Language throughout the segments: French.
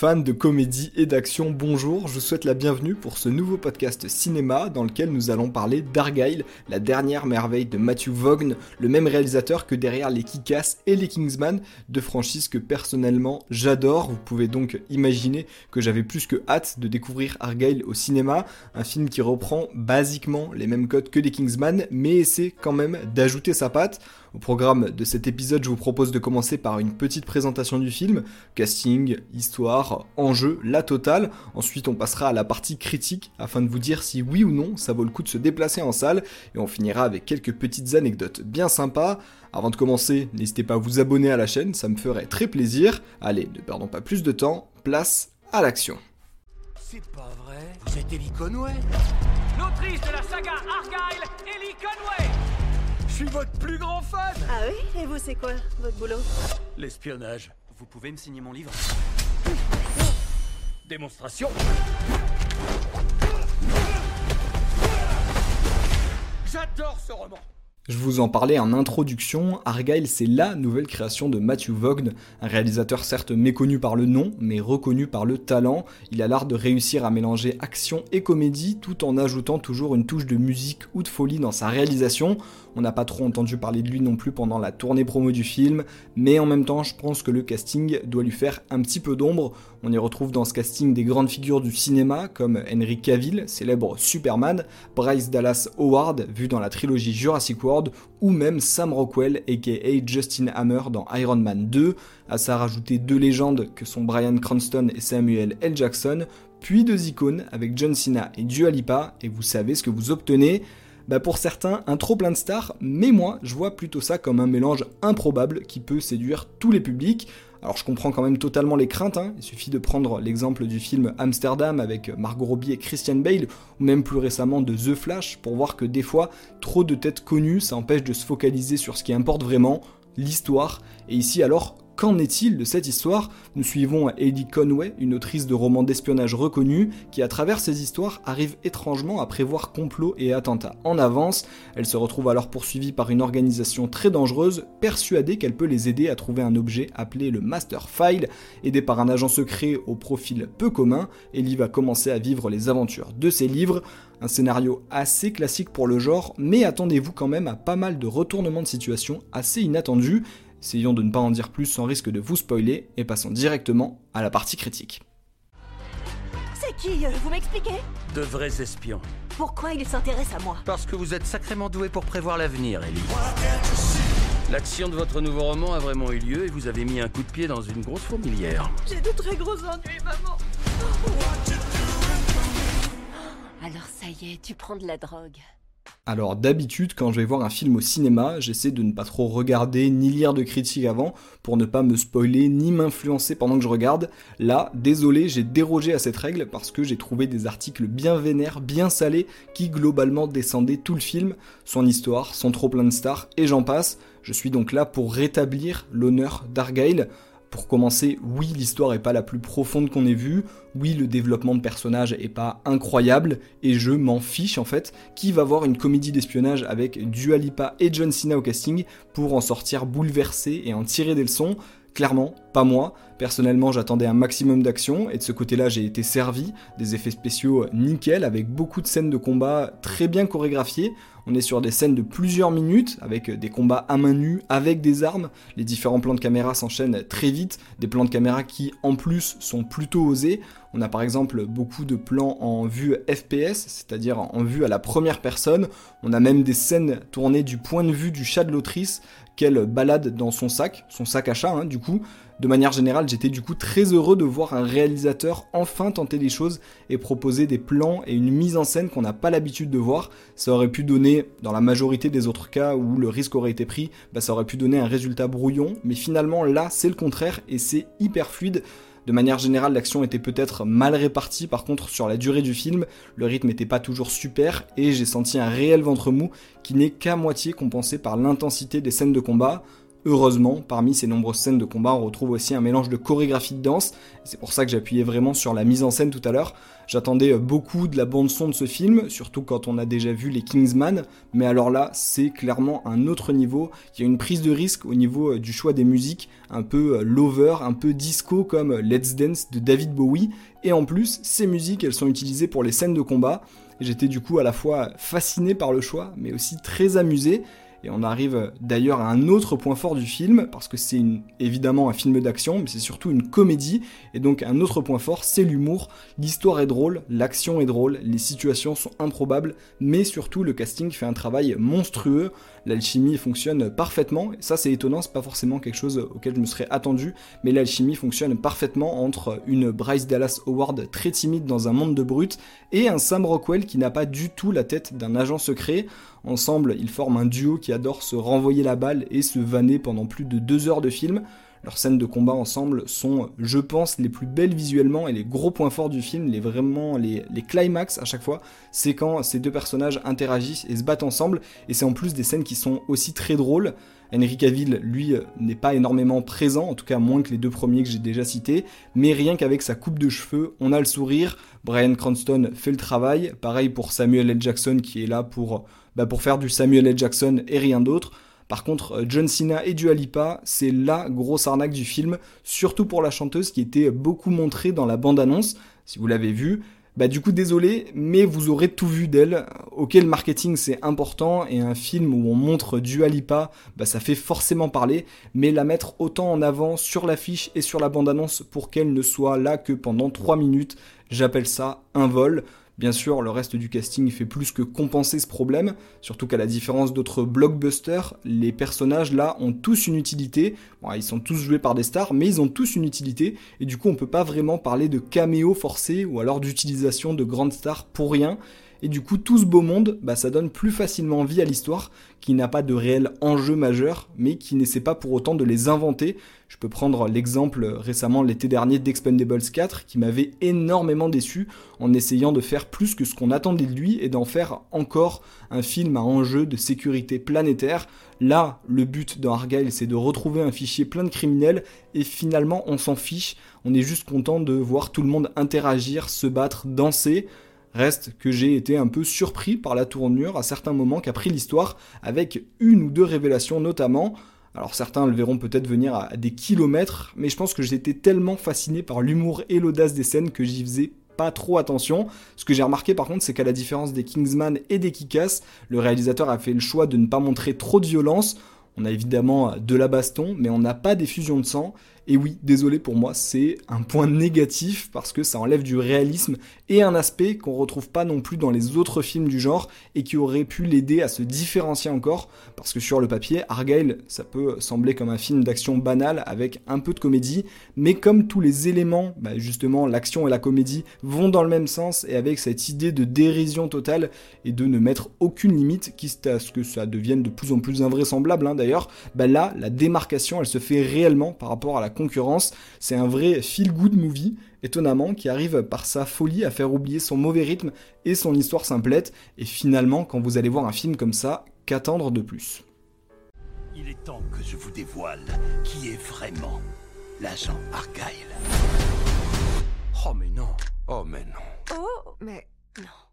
Fans de comédie et d'action, bonjour, je vous souhaite la bienvenue pour ce nouveau podcast cinéma dans lequel nous allons parler d'Argyle, la dernière merveille de Matthew Vaughn, le même réalisateur que derrière les Kick-Ass et les Kingsman, deux franchises que personnellement j'adore. Vous pouvez donc imaginer que j'avais plus que hâte de découvrir Argyle au cinéma, un film qui reprend basiquement les mêmes codes que les Kingsman, mais essaie quand même d'ajouter sa patte. Au programme de cet épisode, je vous propose de commencer par une petite présentation du film, casting, histoire, enjeu, la totale. Ensuite, on passera à la partie critique afin de vous dire si oui ou non ça vaut le coup de se déplacer en salle et on finira avec quelques petites anecdotes bien sympas. Avant de commencer, n'hésitez pas à vous abonner à la chaîne, ça me ferait très plaisir. Allez, ne perdons pas plus de temps, place à l'action. C'est pas vrai Vous êtes Ellie Conway L'autrice de la saga Argyle, Ellie Conway suis votre plus grand fan Ah oui Et vous, c'est quoi, votre boulot? L'espionnage. Vous pouvez me signer mon livre Démonstration J'adore ce roman Je vous en parlais en introduction, Argyle c'est la nouvelle création de Matthew Vaughn, un réalisateur certes méconnu par le nom, mais reconnu par le talent. Il a l'art de réussir à mélanger action et comédie tout en ajoutant toujours une touche de musique ou de folie dans sa réalisation. On n'a pas trop entendu parler de lui non plus pendant la tournée promo du film, mais en même temps je pense que le casting doit lui faire un petit peu d'ombre. On y retrouve dans ce casting des grandes figures du cinéma comme Henry Cavill, célèbre Superman, Bryce Dallas Howard, vu dans la trilogie Jurassic World, ou même Sam Rockwell aka Justin Hammer dans Iron Man 2, à ça rajouter deux légendes que sont Brian Cranston et Samuel L. Jackson, puis deux icônes avec John Cena et Dua Lipa, et vous savez ce que vous obtenez. Bah pour certains, un trop plein de stars, mais moi, je vois plutôt ça comme un mélange improbable qui peut séduire tous les publics. Alors je comprends quand même totalement les craintes, hein. il suffit de prendre l'exemple du film Amsterdam avec Margot Robbie et Christian Bale, ou même plus récemment de The Flash, pour voir que des fois, trop de têtes connues, ça empêche de se focaliser sur ce qui importe vraiment, l'histoire. Et ici alors, Qu'en est-il de cette histoire? Nous suivons Ellie Conway, une autrice de romans d'espionnage reconnue, qui à travers ses histoires arrive étrangement à prévoir complots et attentats en avance. Elle se retrouve alors poursuivie par une organisation très dangereuse, persuadée qu'elle peut les aider à trouver un objet appelé le Master File. Aidée par un agent secret au profil peu commun, Ellie va commencer à vivre les aventures de ses livres. Un scénario assez classique pour le genre, mais attendez-vous quand même à pas mal de retournements de situation assez inattendus. Essayons de ne pas en dire plus sans risque de vous spoiler et passons directement à la partie critique. C'est qui euh, Vous m'expliquez? De vrais espions. Pourquoi il s'intéresse à moi? Parce que vous êtes sacrément doué pour prévoir l'avenir, Ellie. L'action de votre nouveau roman a vraiment eu lieu et vous avez mis un coup de pied dans une grosse fourmilière. J'ai de très gros ennuis, maman. Alors ça y est, tu prends de la drogue. Alors d'habitude, quand je vais voir un film au cinéma, j'essaie de ne pas trop regarder ni lire de critiques avant pour ne pas me spoiler ni m'influencer pendant que je regarde. Là, désolé, j'ai dérogé à cette règle parce que j'ai trouvé des articles bien vénères, bien salés, qui globalement descendaient tout le film, son histoire, son trop plein de stars, et j'en passe. Je suis donc là pour rétablir l'honneur d'Argyle. Pour commencer, oui, l'histoire est pas la plus profonde qu'on ait vue, oui, le développement de personnages est pas incroyable, et je m'en fiche en fait. Qui va voir une comédie d'espionnage avec Dua Lipa et John Cena au casting pour en sortir bouleversé et en tirer des leçons? Clairement, pas moi. Personnellement, j'attendais un maximum d'action et de ce côté-là, j'ai été servi. Des effets spéciaux nickel avec beaucoup de scènes de combat très bien chorégraphiées. On est sur des scènes de plusieurs minutes avec des combats à main nue avec des armes. Les différents plans de caméra s'enchaînent très vite. Des plans de caméra qui, en plus, sont plutôt osés. On a par exemple beaucoup de plans en vue FPS, c'est-à-dire en vue à la première personne. On a même des scènes tournées du point de vue du chat de l'autrice qu'elle balade dans son sac, son sac à chat hein, du coup. De manière générale, j'étais du coup très heureux de voir un réalisateur enfin tenter des choses et proposer des plans et une mise en scène qu'on n'a pas l'habitude de voir. Ça aurait pu donner, dans la majorité des autres cas où le risque aurait été pris, bah, ça aurait pu donner un résultat brouillon, mais finalement là c'est le contraire et c'est hyper fluide. De manière générale, l'action était peut-être mal répartie, par contre sur la durée du film, le rythme n'était pas toujours super et j'ai senti un réel ventre mou qui n'est qu'à moitié compensé par l'intensité des scènes de combat. Heureusement, parmi ces nombreuses scènes de combat, on retrouve aussi un mélange de chorégraphie de danse, c'est pour ça que j'appuyais vraiment sur la mise en scène tout à l'heure. J'attendais beaucoup de la bande son de ce film, surtout quand on a déjà vu les Kingsman, mais alors là, c'est clairement un autre niveau. Il y a une prise de risque au niveau euh, du choix des musiques, un peu euh, lover, un peu disco comme Let's Dance de David Bowie, et en plus, ces musiques, elles sont utilisées pour les scènes de combat. J'étais du coup à la fois fasciné par le choix, mais aussi très amusé. Et on arrive d'ailleurs à un autre point fort du film, parce que c'est évidemment un film d'action, mais c'est surtout une comédie. Et donc un autre point fort, c'est l'humour. L'histoire est drôle, l'action est drôle, les situations sont improbables, mais surtout le casting fait un travail monstrueux. L'alchimie fonctionne parfaitement, ça c'est étonnant, c'est pas forcément quelque chose auquel je me serais attendu, mais l'alchimie fonctionne parfaitement entre une Bryce Dallas Howard très timide dans un monde de brutes et un Sam Rockwell qui n'a pas du tout la tête d'un agent secret. Ensemble, ils forment un duo qui adore se renvoyer la balle et se vanner pendant plus de deux heures de film. Leurs scènes de combat ensemble sont, je pense, les plus belles visuellement et les gros points forts du film, les vraiment les, les climax à chaque fois, c'est quand ces deux personnages interagissent et se battent ensemble, et c'est en plus des scènes qui sont aussi très drôles. Henry Cavill, lui, n'est pas énormément présent, en tout cas moins que les deux premiers que j'ai déjà cités, mais rien qu'avec sa coupe de cheveux, on a le sourire. Brian Cranston fait le travail, pareil pour Samuel L. Jackson qui est là pour, bah, pour faire du Samuel L. Jackson et rien d'autre. Par contre, euh, John Cena et Dua Lipa, c'est la grosse arnaque du film, surtout pour la chanteuse qui était beaucoup montrée dans la bande-annonce, si vous l'avez vu. Bah du coup désolé, mais vous aurez tout vu d'elle. Ok, le marketing c'est important et un film où on montre Dua Lipa, bah ça fait forcément parler, mais la mettre autant en avant sur l'affiche et sur la bande-annonce pour qu'elle ne soit là que pendant 3 minutes, j'appelle ça un vol. Bien sûr, le reste du casting fait plus que compenser ce problème, surtout qu'à la différence d'autres blockbusters, les personnages là ont tous une utilité. Ils sont tous joués par des stars, mais ils ont tous une utilité, et du coup on peut pas vraiment parler de caméo forcé ou alors d'utilisation de grandes stars pour rien. Et du coup, tout ce beau monde, bah, ça donne plus facilement vie à l'histoire, qui n'a pas de réel enjeu majeur, mais qui n'essaie pas pour autant de les inventer. Je peux prendre l'exemple récemment l'été dernier d'Expendables 4, qui m'avait énormément déçu en essayant de faire plus que ce qu'on attendait de lui et d'en faire encore un film à enjeu de sécurité planétaire. Là, le but dans Argyle, c'est de retrouver un fichier plein de criminels, et finalement, on s'en fiche. On est juste content de voir tout le monde interagir, se battre, danser. Reste que j'ai été un peu surpris par la tournure à certains moments qu'a pris l'histoire, avec une ou deux révélations notamment. Alors certains le verront peut-être venir à des kilomètres, mais je pense que j'étais tellement fasciné par l'humour et l'audace des scènes que j'y faisais pas trop attention. Ce que j'ai remarqué par contre, c'est qu'à la différence des Kingsman et des Kikas, le réalisateur a fait le choix de ne pas montrer trop de violence. On a évidemment de la baston, mais on n'a pas d'effusion de sang. Et oui, désolé pour moi, c'est un point négatif parce que ça enlève du réalisme et un aspect qu'on retrouve pas non plus dans les autres films du genre et qui aurait pu l'aider à se différencier encore. Parce que sur le papier, Argyle, ça peut sembler comme un film d'action banal avec un peu de comédie, mais comme tous les éléments, bah, justement l'action et la comédie vont dans le même sens et avec cette idée de dérision totale et de ne mettre aucune limite, quitte à ce que ça devienne de plus en plus invraisemblable hein, d'ailleurs, bah là, la démarcation, elle se fait réellement par rapport à la concurrence. C'est un vrai feel-good movie, étonnamment, qui arrive par sa folie à faire oublier son mauvais rythme et son histoire simplette. Et finalement, quand vous allez voir un film comme ça, qu'attendre de plus? Il est temps que je vous dévoile qui est vraiment l'agent Argyle. Oh mais non. Oh mais non. Oh, mais non.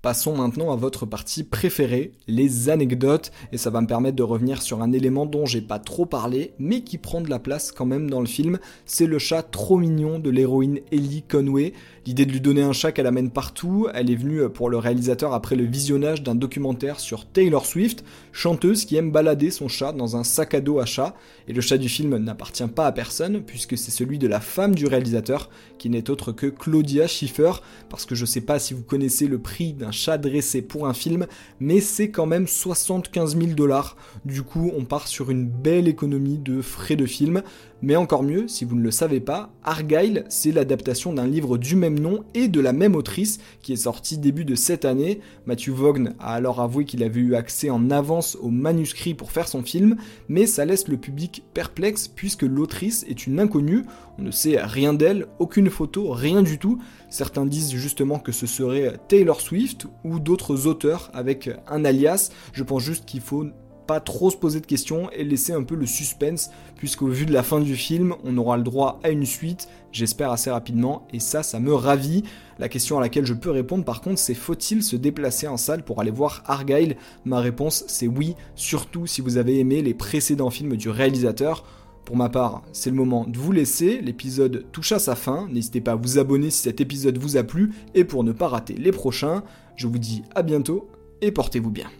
Passons maintenant à votre partie préférée, les anecdotes, et ça va me permettre de revenir sur un élément dont j'ai pas trop parlé, mais qui prend de la place quand même dans le film, c'est le chat trop mignon de l'héroïne Ellie Conway. L'idée de lui donner un chat qu'elle amène partout, elle est venue pour le réalisateur après le visionnage d'un documentaire sur Taylor Swift, chanteuse qui aime balader son chat dans un sac à dos à chat, et le chat du film n'appartient pas à personne, puisque c'est celui de la femme du réalisateur, qui n'est autre que Claudia Schiffer, parce que je sais pas si vous connaissez le prix chat dressé pour un film, mais c'est quand même 75 000 dollars. Du coup, on part sur une belle économie de frais de film. Mais encore mieux, si vous ne le savez pas, Argyle, c'est l'adaptation d'un livre du même nom et de la même autrice qui est sorti début de cette année. Matthew Vaughn a alors avoué qu'il avait eu accès en avance au manuscrit pour faire son film, mais ça laisse le public perplexe puisque l'autrice est une inconnue, on ne sait rien d'elle, aucune photo, rien du tout. Certains disent justement que ce serait Taylor Swift ou d'autres auteurs avec un alias. Je pense juste qu'il faut pas trop se poser de questions et laisser un peu le suspense, puisqu'au vu de la fin du film, on aura le droit à une suite, j'espère assez rapidement, et ça, ça me ravit. La question à laquelle je peux répondre par contre, c'est faut-il se déplacer en salle pour aller voir Argyle? Ma réponse, c'est oui, surtout si vous avez aimé les précédents films du réalisateur. Pour ma part, c'est le moment de vous laisser, l'épisode touche à sa fin, n'hésitez pas à vous abonner si cet épisode vous a plu, et pour ne pas rater les prochains, je vous dis à bientôt, et portez-vous bien.